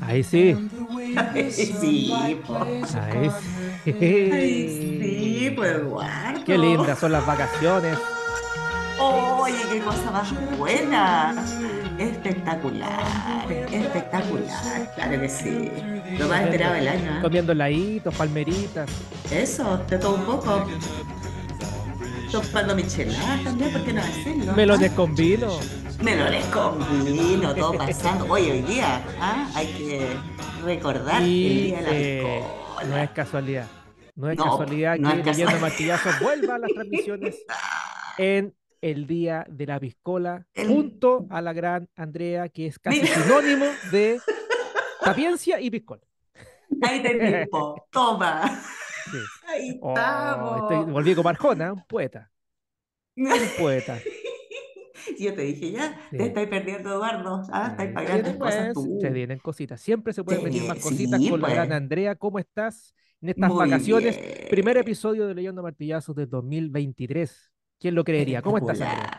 Ahí sí. the Sí, plays Ahí sí. sí, pues Eduardo. Qué lindas son las vacaciones. Oye, qué cosa más buena. Espectacular, espectacular. Claro que sí. Lo más esperado del año. ¿eh? Comiendo heladitos, palmeritas. Eso, de todo un poco. Tomando micheladas también, ¿por qué no hacerlo? Melones con vino. Melones con vino, todo pasando. Oye, hoy día ¿ah? hay que recordar el Y día de la eh, no es casualidad. No es No, casualidad no que es Leyendo Martillazos vuelva a las transmisiones en el día de la piscola, El- junto a la gran Andrea, que es casi Mira. sinónimo de sapiencia y piscola. Ahí tenés, po. toma. Sí. Ahí Oh, estamos. estoy- volví como Arjona, un poeta. Un poeta. Yo te dije ya, Sí. te estáis perdiendo, Eduardo. Ah, estáis pagando vienen, cosas tú. Se vienen cositas. Siempre se pueden venir más cositas sí, con la gran pues. Andrea. ¿Cómo estás en estas Muy vacaciones? bien. Primer episodio de Leyendo Martillazos de 2023. ¿Quién lo creería? ¿Cómo estás, Andrea?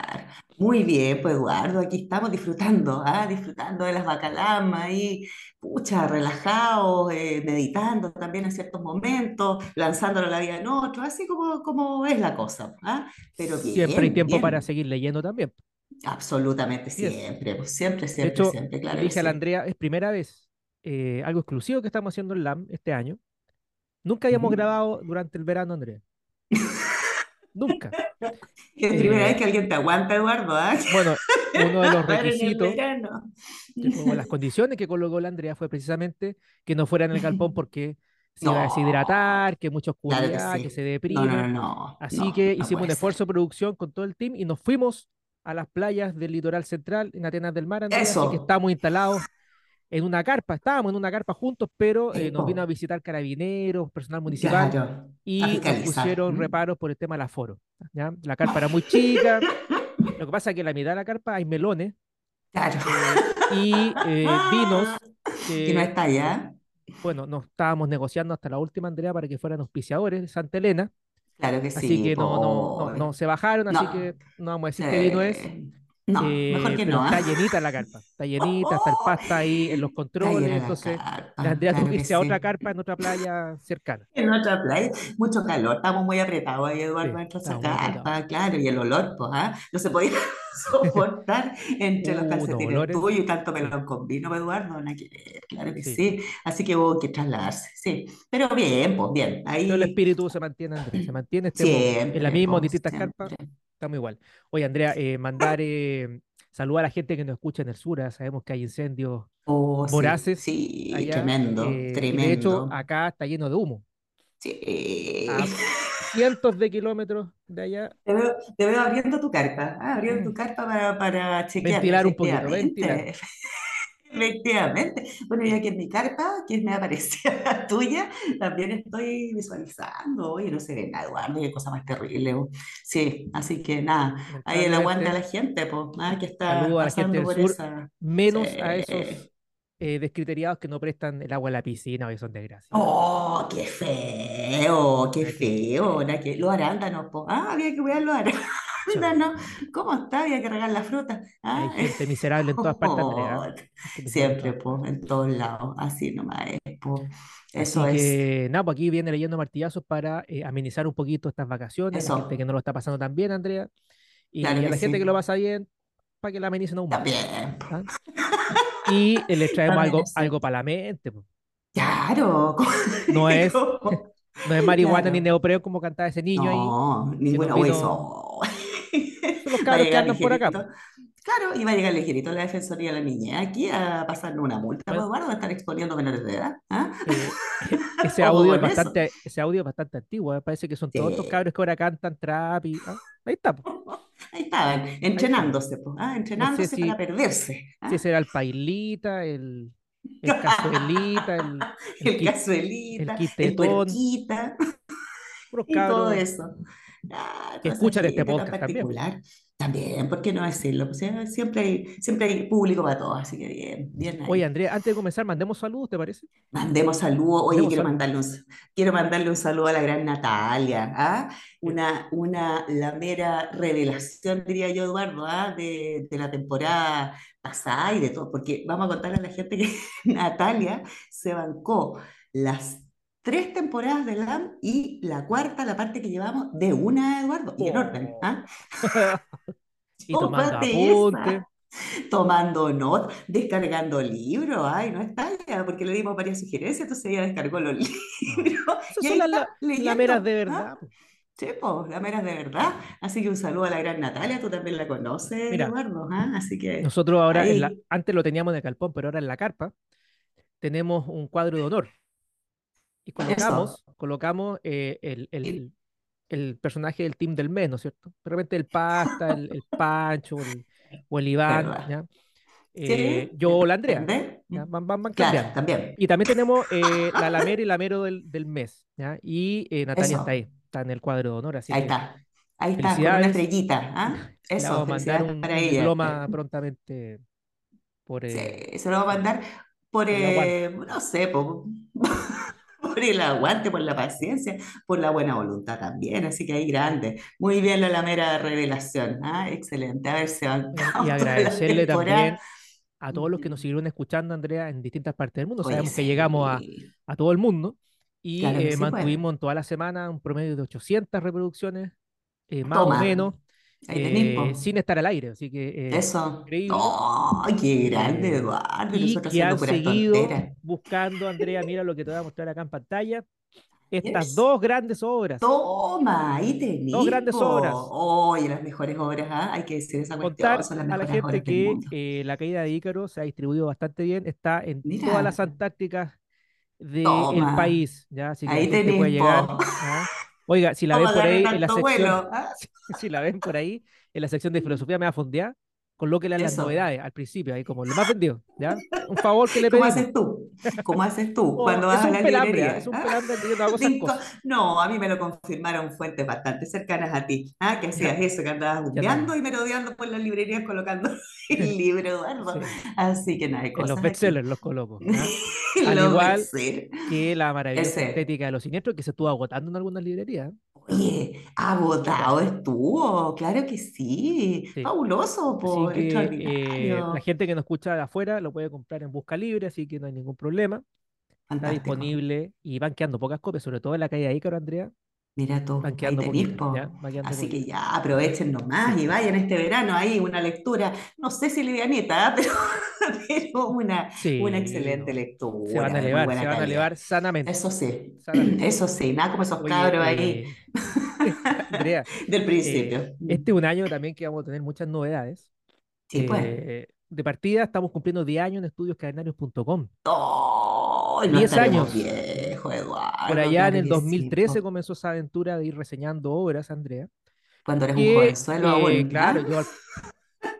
Muy bien, pues Eduardo, aquí estamos disfrutando, ah, disfrutando de las bacalamas ahí, pucha, relajados, eh, meditando también en ciertos momentos, lanzándolo a la vida en otro, así como, como es la cosa, ah, Pero bien, Siempre hay tiempo bien. para seguir leyendo también. Absolutamente Así es. siempre, pues siempre, siempre, hecho, siempre, claro dije a la sí. Andrea, es primera vez, eh, algo exclusivo que estamos haciendo en LAM este año. Nunca habíamos Ujú. grabado durante el verano, Andrea. Nunca. Es la primera Eh, vez que alguien te aguanta, Eduardo, ¿ah? Bueno, uno de los requisitos, fue las condiciones que colocó la Andrea fue precisamente que no fuera en el galpón porque se iba a No. deshidratar, que mucha Claro que oscuridad, que sí. se No, deprime. no, no, no, Así no, que no hicimos un esfuerzo de producción con todo el team y nos fuimos a las playas del litoral central en Atenas del Mar, Andrea, así que Eso. estamos instalados en una carpa, estábamos en una carpa juntos, pero eh, nos vino a Eso. visitar carabineros, personal municipal Claro, y nos pusieron ¿m? reparos por el tema del aforo. ¿ya? La carpa era muy chica, lo que pasa es que en la mitad de la carpa hay melones Claro. eh, y eh, vinos Que no está allá. bueno, nos estábamos negociando hasta la última, Andrea, para que fueran auspiciadores de Santa Elena, Claro que así sí, que no, no, no, no se bajaron, así que no vamos a decir qué vino es. No, mejor eh, que no. está ¿ah? llenita la carpa, está llenita, está el pasta ahí en los Está controles, entonces tuvo claro que que irse a otra carpa en otra playa cercana. En otra playa, mucho calor, estamos muy apretados ahí, Eduardo, Sí, muy apretados. carpa, claro, y el olor, pues, ¿ah? No se podía soportar entre los Uh, calcetines tuyos y tanto Sí. melón con vino, Eduardo, nada que ver, claro que Sí. sí. Así que hubo que trasladarse, sí. Pero bien, pues, bien, Pero el ahí espíritu se mantiene, Andrea, se mantiene este en la siempre, misma, en distintas carpas, siempre. estamos igual. Oye, Andrea, eh, mandar eh, saludar a la gente que nos escucha en el sur, ah, sabemos que hay incendios Oh, voraces sí, allá, tremendo, eh, de hecho tremendo. acá está lleno de humo. Sí. A cientos de kilómetros de allá, Te veo, te veo abriendo tu carpa, ah, abriendo tu carpa para, para chequear, ventilar un poquito, ventilar. Efectivamente. Bueno, yo aquí en mi carpa, que me aparecía la tuya, también estoy visualizando. Oye, no se ve nada, Eduardo, qué cosa más terrible. Sí, así que nada, ahí el aguante a la gente, pues, ah, que está saludo a la gente pasando del por sur, esa. menos a esos eh, descriteriados que no prestan el agua a la piscina, hoy son desgracias. Oh, qué feo, qué que- feo. ahora que los arándanos, po. Ah, había que cuidar los arándanos. ¿Cómo está? Había que regar la fruta. Hay Ah, gente miserable en todas partes, Andrea. Hay siempre, po, en todos lados. Así nomás es, po. Así Eso es. que, nada, pues aquí viene leyendo martillazos para eh, amenizar un poquito estas vacaciones, la gente Eso. que no lo está pasando tan bien, Andrea, y Claro a que la gente que lo pasa bien, para que la amenicen aún más. También. ¿ah? Y les traemos algo, algo para la mente. Claro. No es, no es marihuana ni Claro. neopreno como cantaba ese niño ahí, No, ninguna vino, hueso. Son los cabros que andan por acá. Claro, va a llegar ligerito la Defensoría de la Niñez aquí a pasarnos una multa, pues, Bueno. Eduardo, a estar exponiendo menores de edad. ¿ah? Eh, ese Ojo audio es bastante, ese audio es bastante antiguo, ¿eh? Parece que son todos estos cabros que ahora cantan trap y ah, ahí está. Ahí estaban, entrenándose, pues, ¿ah? entrenándose si- para perderse. ¿ah? Si ese era el Pailita, el, el Cazuelita, el, el El cazuelita, el puros y todo eso. Ah, que escuchan este podcast particular. También, ¿por qué no decirlo? Pues, eh, siempre hay, siempre hay público para todos, así que bien, bien ahí. Oye, Andrea, antes de comenzar, mandemos saludos, ¿te parece? Mandemos saludos. Oye, Mandemos quiero saludos. mandarle un, quiero mandarle un saludo a la gran Natalia, ¿ah? Una, una, la mera revelación, diría yo, Eduardo, ¿ah? De, de la temporada pasada y de todo, porque vamos a contarle a la gente que Natalia se bancó las tres temporadas de LAM y la cuarta, la parte que llevamos, de una, Eduardo, y en orden, ¿ah? Y tomando Tómate esa. apuntes. tomando notas, descargando libros, ay, no está ya, porque le dimos varias sugerencias, entonces ella descargó los libros Esas son las la- lameras de ¿ah? verdad. Sí, pues, lameras de verdad. Así que un saludo a la gran Natalia, tú también la conoces, Mira, Eduardo, ¿ah? Así que Nosotros ahora, en la- antes lo teníamos en el calpón, pero ahora en la carpa tenemos un cuadro de honor. Y colocamos, eso, colocamos eh, el, el- el personaje del team del mes, ¿no es cierto? De repente el Pasta, el, el Pancho, el- o el Iván. ¿ya? Eh, Sí, yo o la Andrea, ¿entendés? ¿ya? Van, van, van Claro, también. Y también tenemos eh, la Lamera y Lamero del, del mes, ¿ya? Y eh, Natalia está ahí, está en el cuadro de honor, así ahí que está. Ahí está, con una estrellita, ¿ah? Eso, vamos a mandar un, para un ella. diploma prontamente por, eh, Sí, se lo va a mandar por, eh, no sé, por, por el aguante, por la paciencia, por la buena voluntad también. Así que ahí grande. Muy bien la mera revelación. ¿ah? Excelente. A ver, se Bueno, y agradecerle también a todos los que nos siguieron escuchando, Andrea, en distintas partes del mundo. Oye, Sabemos que llegamos a, a todo el mundo y Claro eh, sí, pues. mantuvimos en toda la semana un promedio de 800 reproducciones, eh, más o menos, eh, sin estar al aire. Así que eh, Eso. increíble. ¡Oh, qué grande, Eh, Eduardo! Y que han seguido tonteras. buscando, Andrea, mira lo que te voy a mostrar acá en pantalla, estas Yes. dos grandes obras. Toma, ahí tenés, Dos grandes obras. Oye, las mejores obras, ¿ah? Hay que decir esa cuestión, Contar son las a la gente que eh, la caída de Ícaro se ha distribuido bastante bien, está en todas Mira, las Antárticas del toma, país, ¿ya? Así que ahí puede tenés, llegar. po. Oiga, si la ven ¿Cómo por ahí en la sección, vuelo? ¿ah? si la ven por ahí en la sección de filosofía me va a fondear, colóquela en las novedades al principio, ahí como lo más vendido, ¿ya? Un favor que le ¿Cómo pedimos. haces tú? ¿Cómo haces tú Oh, cuando vas a la pelambre, ¿ah? librería? es un ¿ah? pelambre que yo no hago esas Cinco- cosas. No, a mí me lo confirmaron fuentes bastante cercanas a ti, ¿ah? Que hacías eso, que andabas no. y merodeando por las librerías colocando el libro, Eduardo. Sí, Así que nada, hay en los cosas bestsellers los coloco, ¿ya? Al Los igual que la maravillosa estética de los siniestros que se estuvo agotando en algunas librerías. ¿Eh? Oye, agotado estuvo, claro que sí. Sí. Fabuloso, po, que eh, la gente que nos escucha de afuera lo puede comprar en Busca Libre, así que no hay ningún problema. Está disponible y van quedando pocas copias, sobre todo en la calle de Ícaro, Andrea. Mira tú, ahí Así que ya aprovechen nomás Sí. y vayan este verano ahí una lectura, no sé si livianita, ¿ah? pero, pero una, Sí, una excelente no. lectura Se van a elevar, se van a elevar sanamente, Eso sí, sanamente. eso sí, nada como esos Oye, cabros ahí eh, Andrea, del eh, principio. este es un año también que vamos a tener muchas novedades. Sí, pues. Eh, de partida estamos cumpliendo 10 años en estudioscadenarios.com. ¡Oh! No 10 estaremos años. Por allá en el que sí, 2013 po. comenzó esa aventura de ir reseñando obras, Andrea. Cuando eres un Que, jovenzuelo eh, claro, yo al,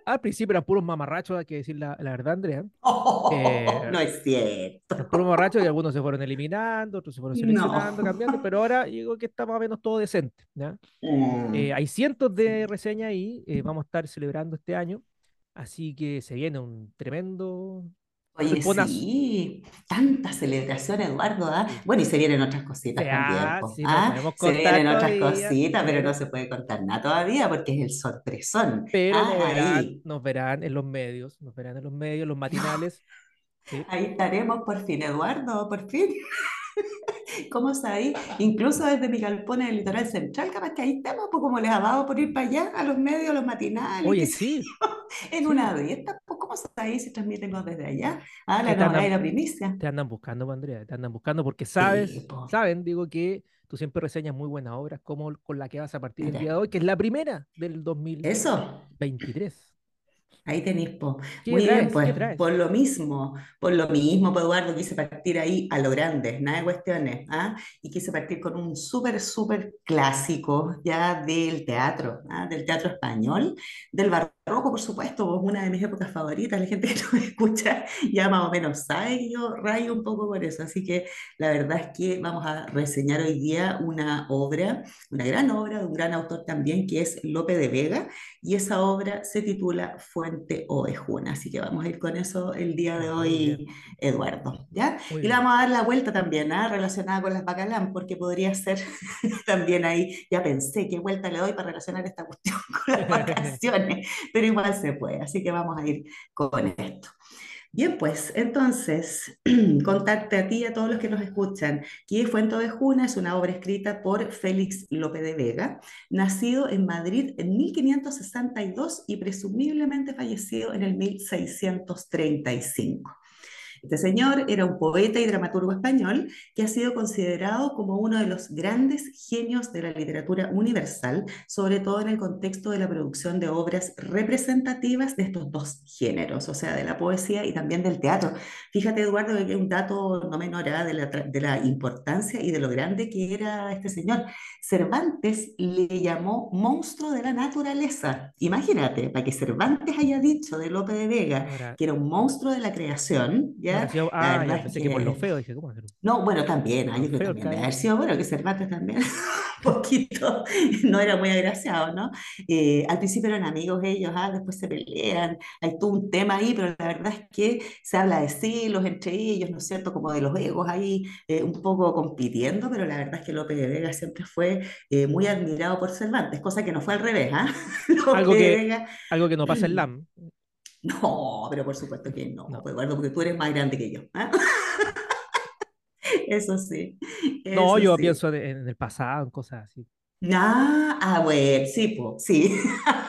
al principio eran puros mamarrachos, hay que decir la, la verdad, Andrea. Oh, Eh, no es cierto. Puros mamarrachos y algunos se fueron eliminando, otros se fueron seleccionando, No. cambiando, pero ahora digo que está más o menos todo decente. ¿ya? Mm. Eh, hay cientos de reseñas ahí, eh, vamos a estar celebrando este año, así que se viene un tremendo Oye, sí, tanta celebración, Eduardo, ¿ah? Bueno, y se vienen otras cositas también, Ya, sí, no ¿ah? Se vienen otras todavía, cositas, pero pero, no se puede contar nada todavía porque es el sorpresón. pero Ah, nos verán, ahí, nos verán en los medios, nos verán en los medios, los matinales. ¿sí? ahí estaremos por fin, Eduardo, por fin. ¿Cómo sabéis? Incluso desde mi galpón en el litoral central, capaz que ahí estamos, pues como les ha dado por ir para allá, a los medios, a los matinales, Oye, sí, en sí. una de estas, pues ¿cómo sabéis si transmitimos desde allá? Ah, la novedad y andan, la primicia. te andan buscando, Andrea, te andan buscando porque Sí, sabes, saben, digo, que tú siempre reseñas muy buenas obras, como con la que vas a partir el día de hoy, que es la primera del eso. 2023. Ahí tenéis, po. ¿Qué Muy bien, traes? pues ¿Qué traes? por lo mismo, por lo mismo, pues Eduardo, quise partir ahí a lo grande, nada de cuestiones, ¿ah? Y quise partir con un súper, súper clásico ya del teatro, ¿ah? Del teatro español, del barroco, por supuesto, pues una de mis épocas favoritas, la gente que no me escucha ya más o menos sabe que yo rayo un poco por eso, así que la verdad es que vamos a reseñar hoy día una obra, una gran obra de un gran autor también, que es Lope de Vega, y esa obra se titula Fuente Ovejuna. Así que vamos a ir con eso el día de bien, hoy, Eduardo. ¿ya? muy Y le vamos a dar la vuelta también, ¿ah? relacionada con las bacalán, porque podría ser también ahí, ya pensé qué vuelta le doy para relacionar esta cuestión con las vacaciones, pero igual se puede. Así que vamos a ir con esto. Bien, pues entonces, contarte a ti y a todos los que nos escuchan que Fuente Ovejuna es una obra escrita por Félix Lope de Vega, nacido en Madrid en 1562 y presumiblemente fallecido en el 1635. Este señor era un poeta y dramaturgo español que ha sido considerado como uno de los grandes genios de la literatura universal, sobre todo en el contexto de la producción de obras representativas de estos dos géneros, o sea, de la poesía y también del teatro. Fíjate, Eduardo, que un dato no menor ¿ah? de la, de la importancia y de lo grande que era este señor. Cervantes le llamó monstruo de la naturaleza. Imagínate, para que Cervantes haya dicho de Lope de Vega que era un monstruo de la creación, habrá ah, ya pensé que por lo feo, dije, ¿cómo hacer un no, bueno, también, ah, yo creo también debe haber sido, bueno, que Cervantes también, un poquito, no era muy agraciado, ¿no? Eh, al principio eran amigos ellos, ah, después se pelean, hay todo un tema ahí, pero la verdad es que se habla de celos entre ellos, ¿no es cierto? Como de los egos ahí, eh, un poco compitiendo, pero la verdad es que Lope de Vega siempre fue eh, muy admirado por Cervantes, cosa que no fue al revés, ¿ah? Algo que, Vega algo que no pasa en LAM. No, pero por supuesto que no, No. pues Eduardo, porque tú eres más grande que yo. ¿ah? Eso sí, No, eso yo sí. pienso en el pasado, en cosas así. Ah, ah, bueno, sí, pues, sí.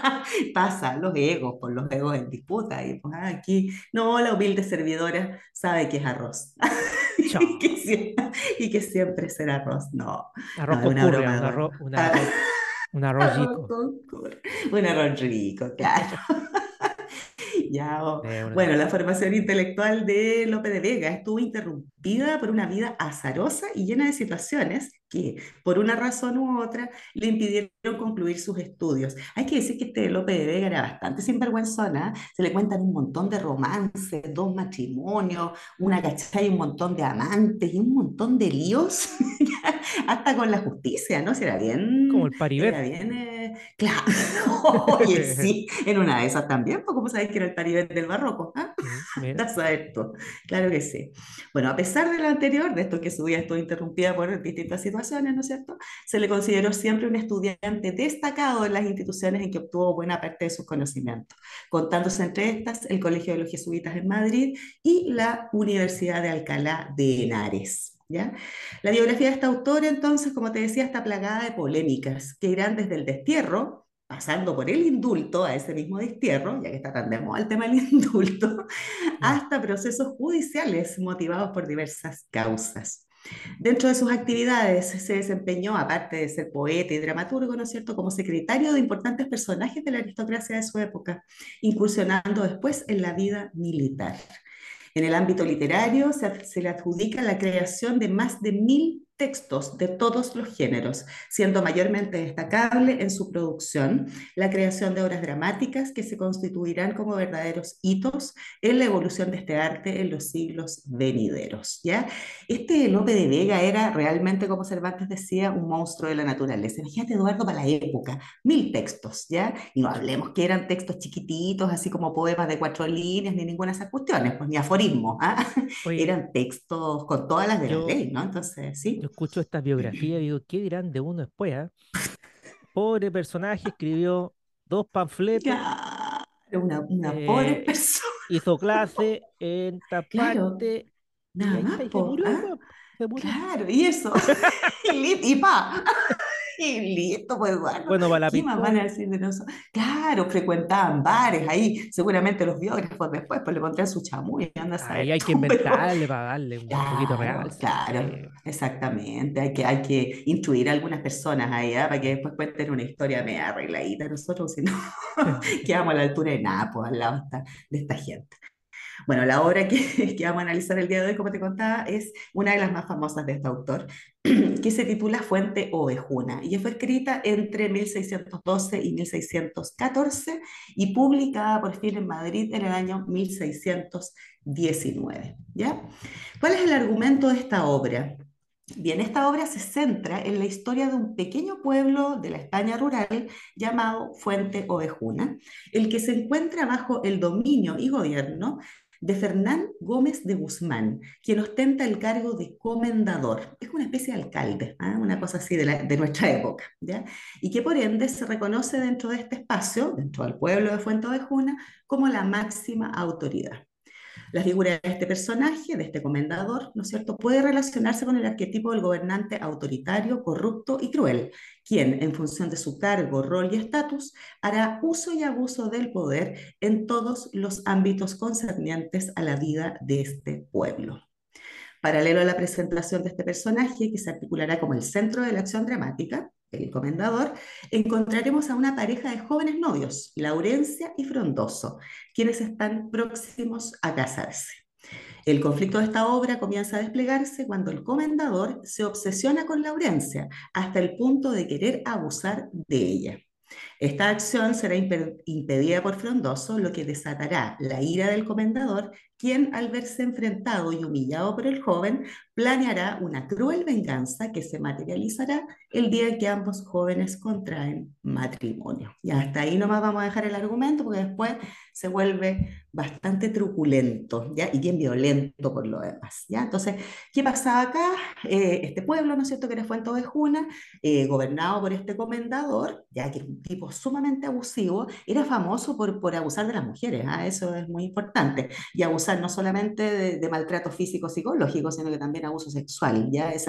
Pasa, los egos, por los egos en disputa. Y pues ah, aquí, no, la humilde servidora sabe que es arroz. Y que, Chao. sie- y que siempre será arroz. No, Arroz no, con una curria, broma, un arroz, Eduardo. un arroz, rico. Un arroz rico, claro. Ya, oh. Bueno, la formación intelectual de Lope de Vega estuvo interrumpida por una vida azarosa y llena de situaciones que, por una razón u otra, le impidieron concluir sus estudios. Hay que decir que este Lope de Vega era bastante sinvergüenzona, se le cuentan un montón de romances, dos matrimonios, una cachai, un montón de amantes y un montón de líos, hasta con la justicia, ¿no? Si era Como bien, el paribet. era bien, eh, claro, oye, sí, en una de esas también, pues como sabéis que era el paribet del barroco, ¿ah? Mm, Mira, Vas a ver tú. Claro que sí. Bueno, a pesar de lo anterior, de esto que su vida estuvo interrumpida por distintas situaciones, ¿no es cierto? Se le consideró siempre un estudiante destacado en las instituciones en que obtuvo buena parte de sus conocimientos, contándose entre estas el Colegio de los Jesuitas en Madrid y la Universidad de Alcalá de Henares. ¿Ya? La biografía de este autor, entonces, como te decía, está plagada de polémicas que irán desde el destierro, pasando por el indulto, a ese mismo destierro, ya que está tan de moda el tema del indulto, ya. hasta procesos judiciales motivados por diversas causas. Dentro de sus actividades se desempeñó, aparte de ser poeta y dramaturgo, ¿no es cierto?, como secretario de importantes personajes de la aristocracia de su época, incursionando después en la vida militar. En el ámbito literario se, se le adjudica la creación de más de mil textos de todos los géneros, siendo mayormente destacable en su producción la creación de obras dramáticas que se constituirán como verdaderos hitos en la evolución de este arte en los siglos venideros. ¿ya? Este Lope de Vega era realmente, como Cervantes decía, un monstruo de la naturaleza. Imagínate, Eduardo, para la época, mil textos, ¿ya? Y no hablemos que eran textos chiquititos, así como poemas de cuatro líneas, ni ninguna de esas cuestiones, pues ni aforismos, ¿ah? Oye, Eran textos con todas las de la ley, ¿no? Entonces, sí. Yo escucho esta biografía y digo, ¿qué dirán de uno después? ah? Pobre personaje, escribió dos panfletos, una, una pobre eh, persona, hizo clase en esta claro. Y ahí más, se murió, ¿ah? se murió. Claro, y eso. Y pa. Y listo, pues Eduardo. Bueno, para la ¿Qué de nosotros? Claro, frecuentaban bares ahí. Seguramente los biógrafos después pues le pondrían su chamuy, anda a Ahí hay que tú, pero inventarle para darle un poquito claro, real. claro, Sí. exactamente. Hay que, hay que instruir a algunas personas ahí, ¿ah? Para que después cuenten una historia media arregladita. Nosotros, si no, quedamos a la altura de nada, pues al lado de esta gente. Bueno, la obra que, que vamos a analizar el día de hoy, como te contaba, es una de las más famosas de este autor, que se titula Fuente Ovejuna, y fue escrita entre 1612 y 1614 y publicada por fin en Madrid en el año 1619. ¿Ya? ¿Cuál es el argumento de esta obra? Bien, esta obra se centra en la historia de un pequeño pueblo de la España rural llamado Fuente Ovejuna, el que se encuentra bajo el dominio y gobierno de Fernán Gómez de Guzmán, quien ostenta el cargo de comendador. Es una especie de alcalde, ¿ah? una cosa así de, nuestra época, ¿ya? Y que por ende se reconoce dentro de este espacio, dentro del pueblo de Fuente Ovejuna, como la máxima autoridad. La figura de este personaje, de este comendador, ¿no es cierto?, puede relacionarse con el arquetipo del gobernante autoritario, corrupto y cruel, quien, en función de su cargo, rol y estatus, hará uso y abuso del poder en todos los ámbitos concernientes a la vida de este pueblo. Paralelo a la presentación de este personaje, que se articulará como el centro de la acción dramática, el comendador, encontraremos a una pareja de jóvenes novios, Laurencia y Frondoso, quienes están próximos a casarse. El conflicto de esta obra comienza a desplegarse cuando el comendador se obsesiona con Laurencia hasta el punto de querer abusar de ella. Esta acción será impe- impedida por Frondoso, lo que desatará la ira del comendador, quien al verse enfrentado y humillado por el joven, planeará una cruel venganza que se materializará el día en que ambos jóvenes contraen matrimonio. Y hasta ahí nomás vamos a dejar el argumento porque después se vuelve bastante truculento, ¿ya? Y bien violento por lo demás, ¿ya? Entonces, ¿qué pasaba acá? Eh, este pueblo, ¿no es cierto?, que era Fuente Ovejuna, eh, gobernado por este comendador, ya que era un tipo sumamente abusivo, era famoso por, por abusar de las mujeres, ¿ah? Eso es muy importante, y abusar no solamente de, maltrato físico psicológico, sino que también abuso sexual, ya es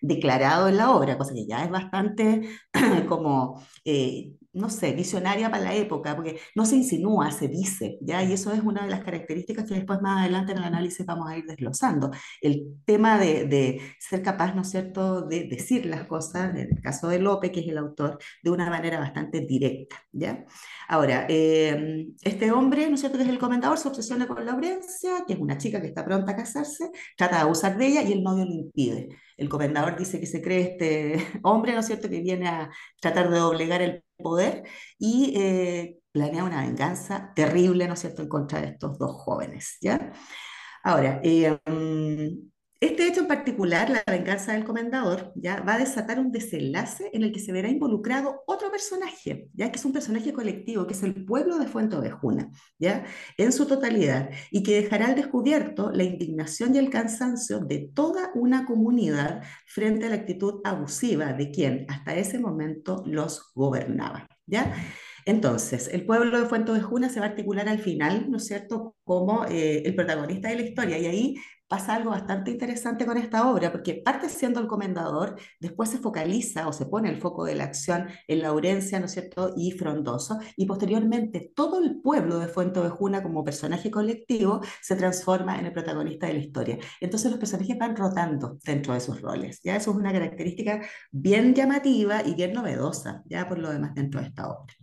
declarado en la obra, cosa que ya es bastante como... eh, no sé, visionaria para la época, porque no se insinúa, se dice, ¿ya? Y eso es una de las características que después más adelante en el análisis vamos a ir desglosando. El tema de, ser capaz, ¿no es cierto?, de decir las cosas, en el caso de Lope, que es el autor, de una manera bastante directa, ¿ya? Ahora, eh, este hombre, ¿no es cierto?, que es el comentador, se obsesiona con Laurencia, que es una chica que está pronta a casarse, trata de abusar de ella y el novio lo impide. El comendador dice que se cree este hombre, ¿no es cierto?, que viene a tratar de doblegar el poder y eh, planea una venganza terrible, ¿no es cierto?, en contra de estos dos jóvenes, ¿ya? Ahora, eh, mm, este hecho en particular, la venganza del comendador, ya va a desatar un desenlace en el que se verá involucrado otro personaje, ya que es un personaje colectivo, que es el pueblo de Fuente Ovejuna, ya, en su totalidad, y que dejará al descubierto la indignación y el cansancio de toda una comunidad frente a la actitud abusiva de quien hasta ese momento los gobernaba, ya. Entonces, el pueblo de Fuente Ovejuna se va a articular al final, ¿no es cierto?, como eh, el protagonista de la historia, y ahí pasa algo bastante interesante con esta obra, porque parte siendo el comendador, después se focaliza o se pone el foco de la acción en Laurencia, ¿no es cierto?, y Frondoso, y posteriormente todo el pueblo de Fuente Ovejuna como personaje colectivo se transforma en el protagonista de la historia. Entonces los personajes van rotando dentro de sus roles, ¿ya? Eso es una característica bien llamativa y bien novedosa, ya por lo demás dentro de esta obra.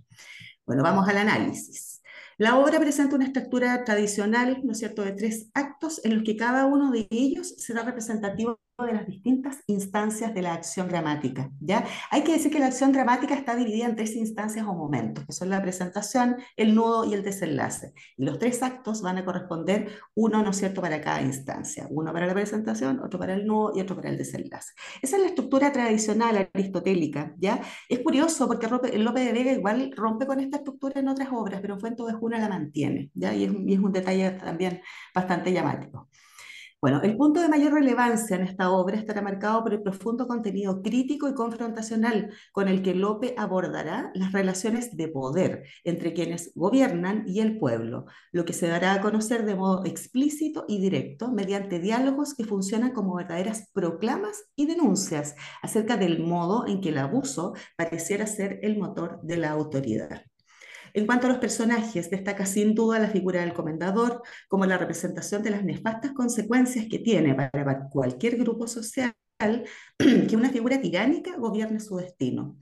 Bueno, vamos al análisis. La obra presenta una estructura tradicional, ¿no es cierto?, de tres actos en los que cada uno de ellos será representativo de las distintas instancias de la acción dramática, ¿ya? Hay que decir que la acción dramática está dividida en tres instancias o momentos, que son la presentación, el nudo y el desenlace. Y los tres actos van a corresponder uno, ¿no es cierto?, para cada instancia. Uno para la presentación, otro para el nudo y otro para el desenlace. Esa es la estructura tradicional aristotélica, ¿ya? Es curioso porque Lope, de Vega igual rompe con esta estructura en otras obras, pero Fuente de Juna la mantiene, ¿ya? Y es, y es un detalle también bastante llamativo. Bueno, el punto de mayor relevancia en esta obra estará marcado por el profundo contenido crítico y confrontacional con el que Lope abordará las relaciones de poder entre quienes gobiernan y el pueblo, lo que se dará a conocer de modo explícito y directo mediante diálogos que funcionan como verdaderas proclamas y denuncias acerca del modo en que el abuso pareciera ser el motor de la autoridad. En cuanto a los personajes, destaca sin duda la figura del comendador como la representación de las nefastas consecuencias que tiene para cualquier grupo social que una figura tiránica gobierne su destino.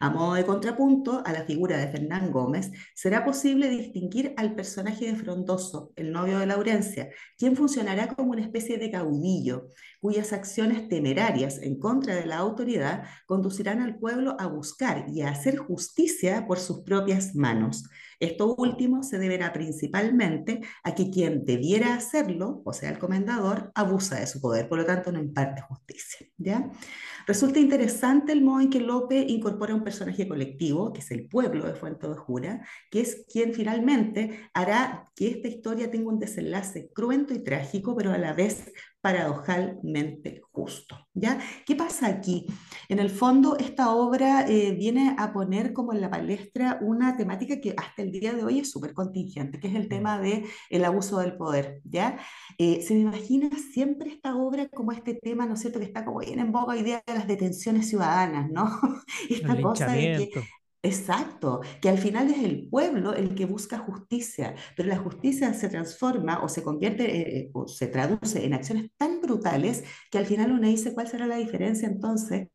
A modo de contrapunto a la figura de Fernán Gómez, será posible distinguir al personaje de Frondoso, el novio de Laurencia, quien funcionará como una especie de caudillo, cuyas acciones temerarias en contra de la autoridad conducirán al pueblo a buscar y a hacer justicia por sus propias manos. Esto último se deberá principalmente a que quien debiera hacerlo, o sea, el comendador, abusa de su poder, por lo tanto no imparte justicia. Resulta interesante el modo en que Lope incorpora un personaje colectivo, que es el pueblo de Fuente de Jura, que es quien finalmente hará que esta historia tenga un desenlace cruento y trágico, pero a la vez paradojalmente justo. ¿ya? ¿Qué pasa aquí? En el fondo, esta obra eh, viene a poner como en la palestra una temática que hasta el día de hoy es súper contingente, que es el mm. tema del el abuso del poder. ¿ya? Eh, se me imagina siempre esta obra como este tema, ¿no es cierto?, que está como bien en boca hoy día de las detenciones ciudadanas, ¿no? esta cosa de que Exacto, que al final es el pueblo el que busca justicia, pero la justicia se transforma o se convierte eh, o se traduce en acciones tan brutales que al final uno dice cuál será la diferencia entonces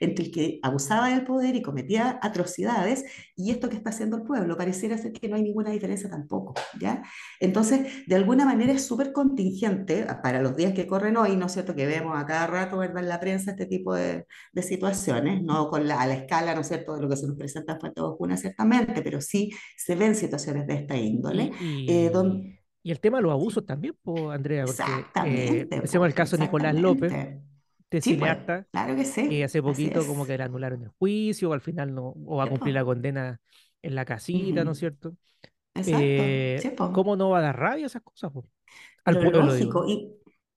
entre el que abusaba del poder y cometía atrocidades y esto que está haciendo el pueblo. Pareciera ser que no hay ninguna diferencia tampoco, ¿ya? Entonces, de alguna manera es súper contingente para los días que corren hoy, ¿no es cierto? Que vemos a cada rato, ¿verdad? En la prensa este tipo de, de situaciones, no con la, a la escala, ¿no es cierto?, de lo que se nos presenta en Fuente Oscura, ciertamente, pero sí se ven situaciones de esta índole. Y, eh, y el tema de los abusos también, pues, Andrea, porque eh, el caso de Nicolás López de sí, pues, claro que sí. que hace poquito como que le anularon el juicio, o al final no, o va a cumplir la condena en la casita, ¿no es cierto? Exacto. Eh, ¿Cómo no va a dar rabia esas cosas? Al pueblo, lógico. Y,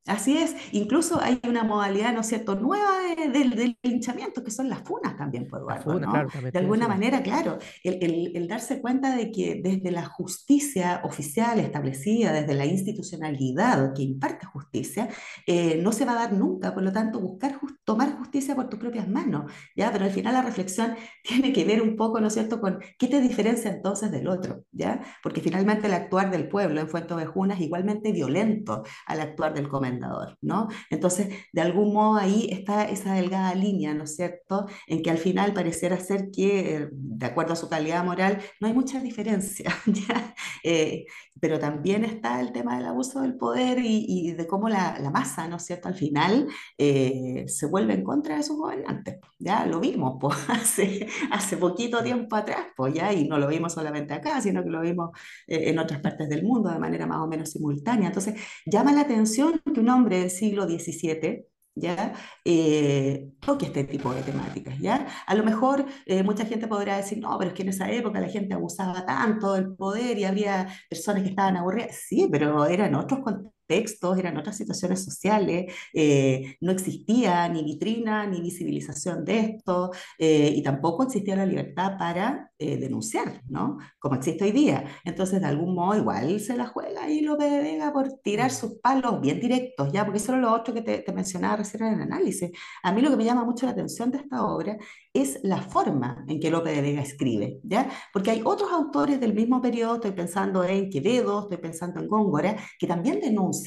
Así es, incluso hay una modalidad, ¿no es cierto?, nueva del linchamiento, que son las funas también, por pues, Eduardo, ¿no? de alguna manera, claro, el, el, darse cuenta de que desde la justicia oficial establecida, desde la institucionalidad que imparte justicia, eh, no se va a dar nunca, por lo tanto, buscar tomar justicia por tus propias manos, ¿ya? Pero al final la reflexión tiene que ver un poco, ¿no es cierto?, con qué te diferencia entonces del otro, ¿ya? Porque finalmente el actuar del pueblo en Fuente Ovejuna es igualmente violento al actuar del comandante ¿no? Entonces, de algún modo ahí está esa delgada línea, ¿no es cierto?, en que al final pareciera ser que, eh, de acuerdo a su calidad moral, no hay mucha diferencia. Eh, pero también está el tema del abuso del poder y, de cómo la, masa, ¿no es cierto?, al final eh, se vuelve en contra de sus gobernantes, ya lo vimos pues, hace, hace poquito tiempo atrás, pues ya, y no lo vimos solamente acá, sino que lo vimos en otras partes del mundo de manera más o menos simultánea. Entonces, llama la atención que un hombre del siglo XVII, ¿ya? Eh, toque este tipo de temáticas, ¿ya? A lo mejor eh, mucha gente podrá decir, no, pero es que en esa época la gente abusaba tanto del poder y había personas que estaban aburridas. Sí, pero eran otros contextos textos, eran otras situaciones sociales, eh, no existía ni vitrina ni visibilización de esto, eh, y tampoco existía la libertad para eh, denunciar, ¿no? Como existe hoy día. Entonces, de algún modo, igual se la juega López de Vega por tirar sus palos bien directos, ¿ya? Porque eso era lo otro que te, te mencionaba recién en el análisis. A mí lo que me llama mucho la atención de esta obra es la forma en que Lope de Vega escribe, ¿ya? Porque hay otros autores del mismo periodo, estoy pensando en Quevedo, estoy pensando en Góngora, que también denuncian,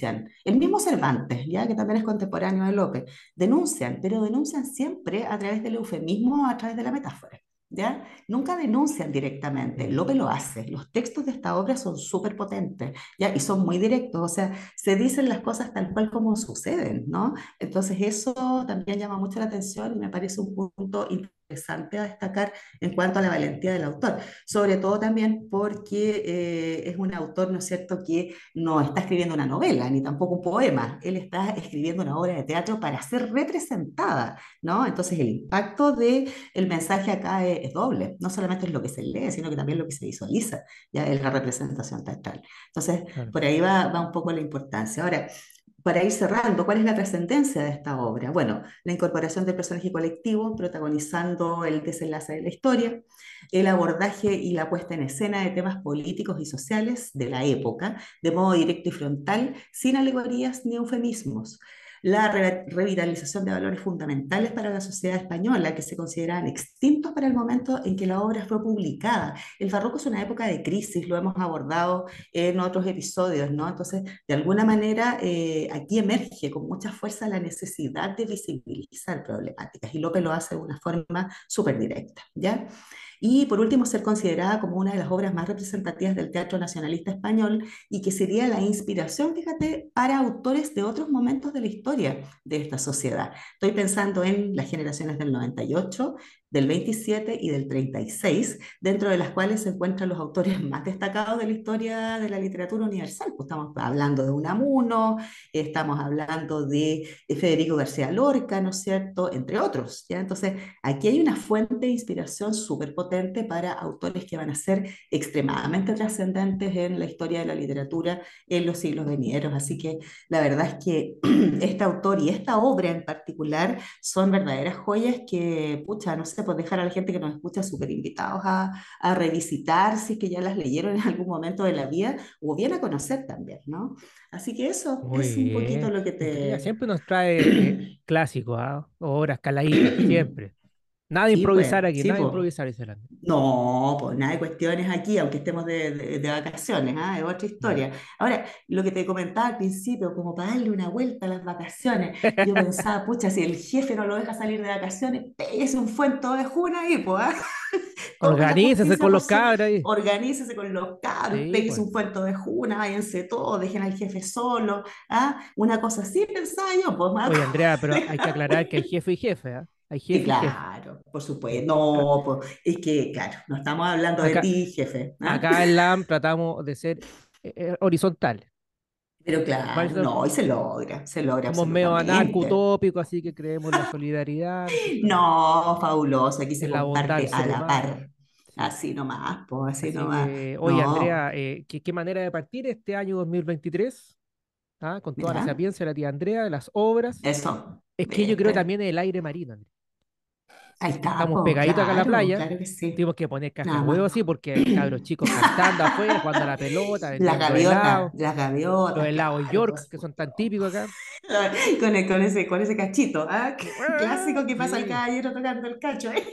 el mismo Cervantes, ¿ya? Que también es contemporáneo de Lope, denuncian, pero denuncian siempre a través del eufemismo, a través de la metáfora. ¿Ya? Nunca denuncian directamente, Lope lo hace. Los textos de esta obra son súper potentes, ¿ya? Y son muy directos, o sea, se dicen las cosas tal cual como suceden, ¿no? Entonces eso también llama mucho la atención y me parece un punto importante interesante a destacar en cuanto a la valentía del autor, sobre todo también porque eh, es un autor, ¿no es cierto?, que no está escribiendo una novela, ni tampoco un poema, él está escribiendo una obra de teatro para ser representada, ¿no? Entonces el impacto del el mensaje acá es, doble, no solamente es lo que se lee, sino que también lo que se visualiza, ya es la representación teatral. Entonces, por ahí va, va un poco la importancia. Ahora, para ir cerrando, ¿cuál es la trascendencia de esta obra? Bueno, la incorporación del personaje colectivo protagonizando el desenlace de la historia, el abordaje y la puesta en escena de temas políticos y sociales de la época, de modo directo y frontal, sin alegorías ni eufemismos la re revitalización de valores fundamentales para la sociedad española que se consideraban extintos para el momento en que la obra fue publicada. El barroco es una época de crisis, lo hemos abordado en otros episodios, ¿no? Entonces, de alguna manera, eh, aquí emerge con mucha fuerza la necesidad de visibilizar problemáticas y López lo hace de una forma súper directa, ¿ya? Y por último, ser considerada como una de las obras más representativas del teatro nacionalista español y que sería la inspiración, fíjate, para autores de otros momentos de la historia de esta sociedad. Estoy pensando en las generaciones del 98, del 27 y del 36, dentro de las cuales se encuentran los autores más destacados de la historia de la literatura universal. Pues estamos hablando de Unamuno, estamos hablando de Federico García Lorca, ¿no es cierto?, entre otros. ¿ya? Entonces, aquí hay una fuente de inspiración súper potente para autores que van a ser extremadamente trascendentes en la historia de la literatura en los siglos venideros. Así que la verdad es que este autor y esta obra en particular son verdaderas joyas que, pucha, no sé, pues dejar a la gente que nos escucha súper invitados a, a, revisitar si es que ya las leyeron en algún momento de la vida o bien a conocer también, ¿no? Así que eso Muy es un poquito lo que te... siempre nos trae eh, clásicos, ¿ah? Obras caladitas, siempre. Nada de Sí, improvisar pues, aquí, sí, nada de pues. improvisar, la- No, pues nada de cuestiones aquí, aunque estemos de, de- de vacaciones, ¿ah? Es otra historia. Ahora, lo que te comentaba al principio, como para darle una vuelta a las vacaciones, yo pensaba, pucha, si el jefe no lo deja salir de vacaciones, pégese un fuento de juna ahí, pues, ¿ah? Organícese con por los cabros ahí. Organícese con los cabros, Sí, pues. un puento de juna, váyanse todos, dejen al jefe solo, ¿ah? Una cosa así pensaba yo, pues, ¿ah? Oye, Andrea, pero hay que aclarar que hay jefe y jefe, ¿ah? Hay jefe y jefe. claro, por supuesto. No, pues, es que, claro, no estamos hablando de Acá- ti, jefe, ¿ah? Acá en LAM tratamos de ser eh, eh, horizontales. Pero claro, no, y se logra, se logra Somos medio absolutamente. anarco-utópicos, así que creemos la solidaridad. ¿no fabuloso, aquí se la comparte a la par. Así nomás, pues, así Así nomás. que, oye, No, Andrea, eh, ¿qué, qué manera de partir este año 2023? ¿Ah? Con toda la Mira. sapiencia de la tía Andrea, de las obras. eso. Es que yo creo ¿viste? también el aire marino. Andrea. Ahí está, Estamos po, pegaditos acá a la playa. claro que sí. Tuvimos que poner caja huevo así porque cabros chicos cantando afuera, jugando a la pelota, Las gaviotas, las gaviotas, los helados claro, York, por que son tan típicos acá. Con, el- con ese, con ese cachito, ¿ah? Clásico que pasa el Sí. caballero tocando el cacho, ¿eh?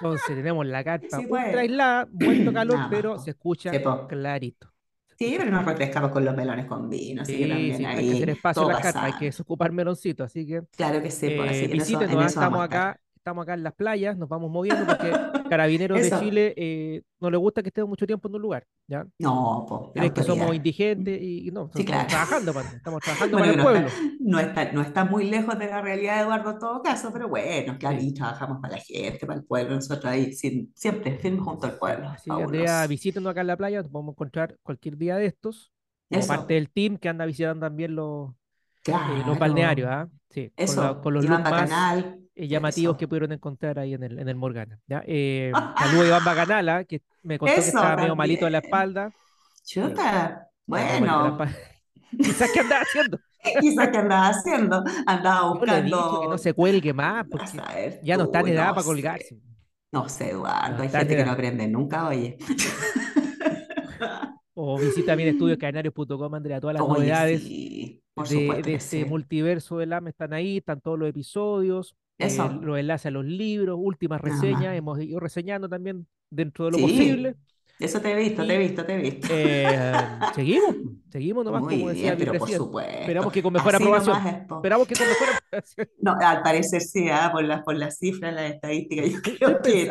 Entonces tenemos la carpa Sí, pues. ultra aislada, muerto calor, Nada pero po. se escucha Sí, clarito. Sí, pero nos refrescamos con los melones con vino, así que Sí, también sí, hay que hacer espacio en la carpa, hay que desocupar meloncito, así que Claro que sí, pues, así eh, que en eso, en estamos acá, estamos acá en las playas, nos vamos moviendo porque Carabineros de Eso. Chile eh, no le gusta que estemos mucho tiempo en un lugar, ¿ya? No, pues, Creen que somos indigentes y, y no, Sí, estamos claro. trabajando, para, estamos trabajando Bueno, para el no pueblo. está, no está, no está muy lejos de la realidad Eduardo en todo caso, pero bueno, claro, Sí. y trabajamos para la gente, para el pueblo, nosotros ahí sin- siempre firmes junto al pueblo. Así que Andrea, visítenos acá en la playa, nos podemos encontrar cualquier día de estos, como Eso, parte del team que anda visitando también los, eh, los balnearios, ¿ah? Sí, con, la- Eso, con los más eh, llamativos eso. que pudieron encontrar ahí en el, en el Morgana. ¿ya? Eh, saludo a Iván Bacanal, ¿ah? que me contó que estaba medio malito de la también. espalda. Chuta, bueno. Quizás qué andaba haciendo. quizás que andaba haciendo, andaba dicho que no buscando, se cuelgue más, porque saber ya no está en edad no para colgarse. no sé, No Eduardo, hay en gente que no aprende nunca, oye. O visita bien estudioscanarios.com, Andrea, todas las Oye, novedades sí, de, de que este multiverso del AME están ahí, están todos los episodios, eh, Eso, los enlaces a los libros, últimas reseñas, hemos ido reseñando también dentro de lo Sí, posible. eso te he visto, te he Y visto, te he visto. eh, seguimos, seguimos nomás, Muy como decía bien, pero por supuesto. Esperamos que con mejor Así aprobación. Esperamos que con mejor aprobación. No, al parecer sí, ah, por las, por las cifras, las estadísticas, yo creo que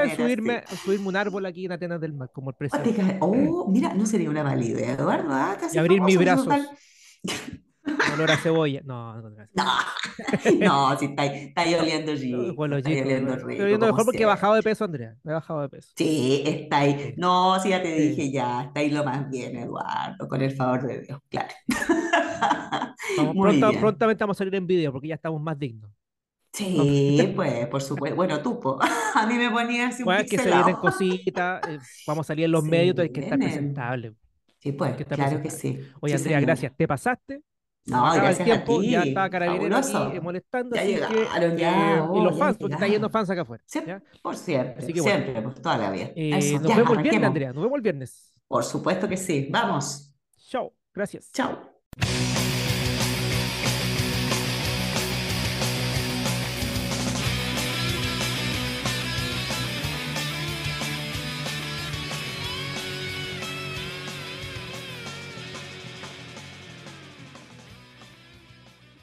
de subirme, sí. subirme un árbol aquí en Atenas del Mar, como el te presidente. oh, mira, no sería una mala idea, Eduardo, ah, Y casi abrir mis brazos, olor a cebolla. No, no, gracias. No, no, si está, está ahí oliendo No, rico, los está oliendo Estoy rico, oliendo como mejor porque he bajado de peso, Andrea. He bajado de peso. Sí, está ahí. Sí, No, sí, ya te sí. dije, ya, está ahí lo más bien, Eduardo, con el favor de Dios, claro. Vamos, pronto, prontamente vamos a salir en video porque ya estamos más dignos. Sí, pues, por supuesto. Bueno, tú, po. A mí me ponía así un Bueno, que se vienen cositas, eh, vamos a salir en los Se medios, entonces hay que estar presentable. Sí, pues, que claro que sí. Oye, Sí, Andrea, gracias. Te pasaste. No, el gracias a tiempo, ya ti, estaba Carabinero aquí fabuloso. eh, molestando, Ya llegaron, que, ya, eh, y los fans, porque está llegaron. fans acá afuera. ¿ya? por siempre, bueno. siempre, pues toda la vida. Eh, Eso, nos ya, vemos el viernes. Andrea, nos vemos el viernes. Por supuesto que sí. Vamos. Chao, gracias. Chao.